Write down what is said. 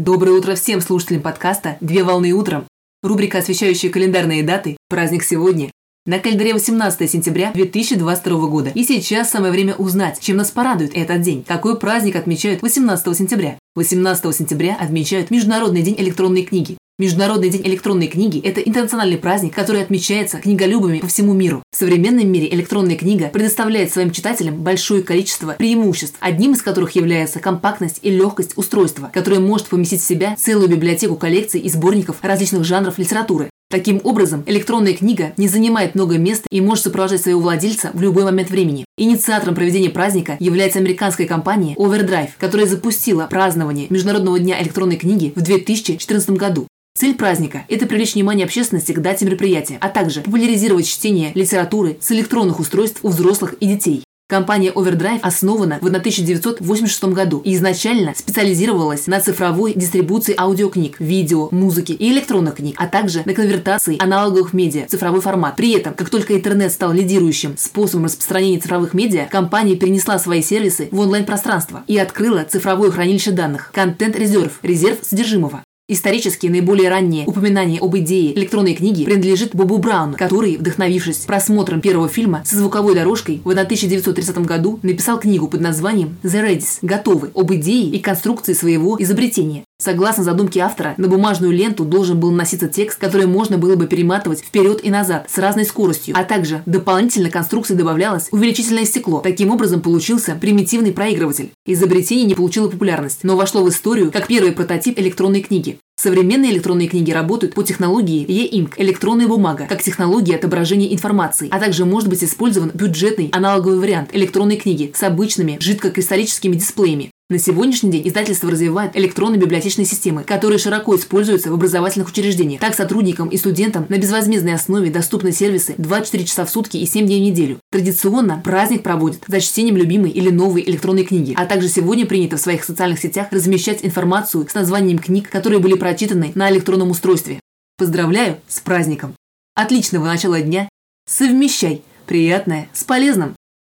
Доброе утро всем слушателям подкаста «Две волны утром». Рубрика, освещающая календарные даты, праздник сегодня. На календаре 18 сентября 2022 года. И сейчас самое время узнать, чем нас порадует этот день. Какой праздник отмечают 18 сентября? 18 сентября отмечают Международный день электронной книги. Международный день электронной книги – это интернациональный праздник, который отмечается книголюбами по всему миру. В современном мире электронная книга предоставляет своим читателям большое количество преимуществ, одним из которых является компактность и легкость устройства, которое может поместить в себя целую библиотеку коллекций и сборников различных жанров литературы. Таким образом, электронная книга не занимает много места и может сопровождать своего владельца в любой момент времени. Инициатором проведения праздника является американская компания Overdrive, которая запустила празднование Международного дня электронной книги в 2014 году. Цель праздника – это привлечь внимание общественности к дате мероприятия, а также популяризировать чтение литературы с электронных устройств у взрослых и детей. Компания Overdrive основана в 1986 году и изначально специализировалась на цифровой дистрибуции аудиокниг, видео, музыки и электронных книг, а также на конвертации аналоговых медиа в цифровой формат. При этом, как только интернет стал лидирующим способом распространения цифровых медиа, компания перенесла свои сервисы в онлайн-пространство и открыла цифровое хранилище данных – Reserve – резерв содержимого. Исторически наиболее раннее упоминание об идее электронной книги принадлежит Бобу Брауну, который, вдохновившись просмотром первого фильма со звуковой дорожкой, в 1930 году написал книгу под названием «The Redis» – «Готовы» об идее и конструкции своего изобретения. Согласно задумке автора, на бумажную ленту должен был носиться текст, который можно было бы перематывать вперед и назад с разной скоростью, а также дополнительно конструкции добавлялось увеличительное стекло. Таким образом получился примитивный проигрыватель. Изобретение не получило популярность, но вошло в историю как первый прототип электронной книги. Современные электронные книги работают по технологии e-ink – электронная бумага, как технология отображения информации, а также может быть использован бюджетный аналоговый вариант электронной книги с обычными жидкокристаллическими дисплеями. На сегодняшний день издательство развивает электронные библиотечные системы, которые широко используются в образовательных учреждениях. Так сотрудникам и студентам на безвозмездной основе доступны сервисы 24 часа в сутки и 7 дней в неделю. Традиционно праздник проводят за чтением любимой или новой электронной книги, а также сегодня принято в своих социальных сетях размещать информацию с названием книг, которые были прочитаны на электронном устройстве. Поздравляю с праздником! Отличного начала дня! Совмещай приятное с полезным!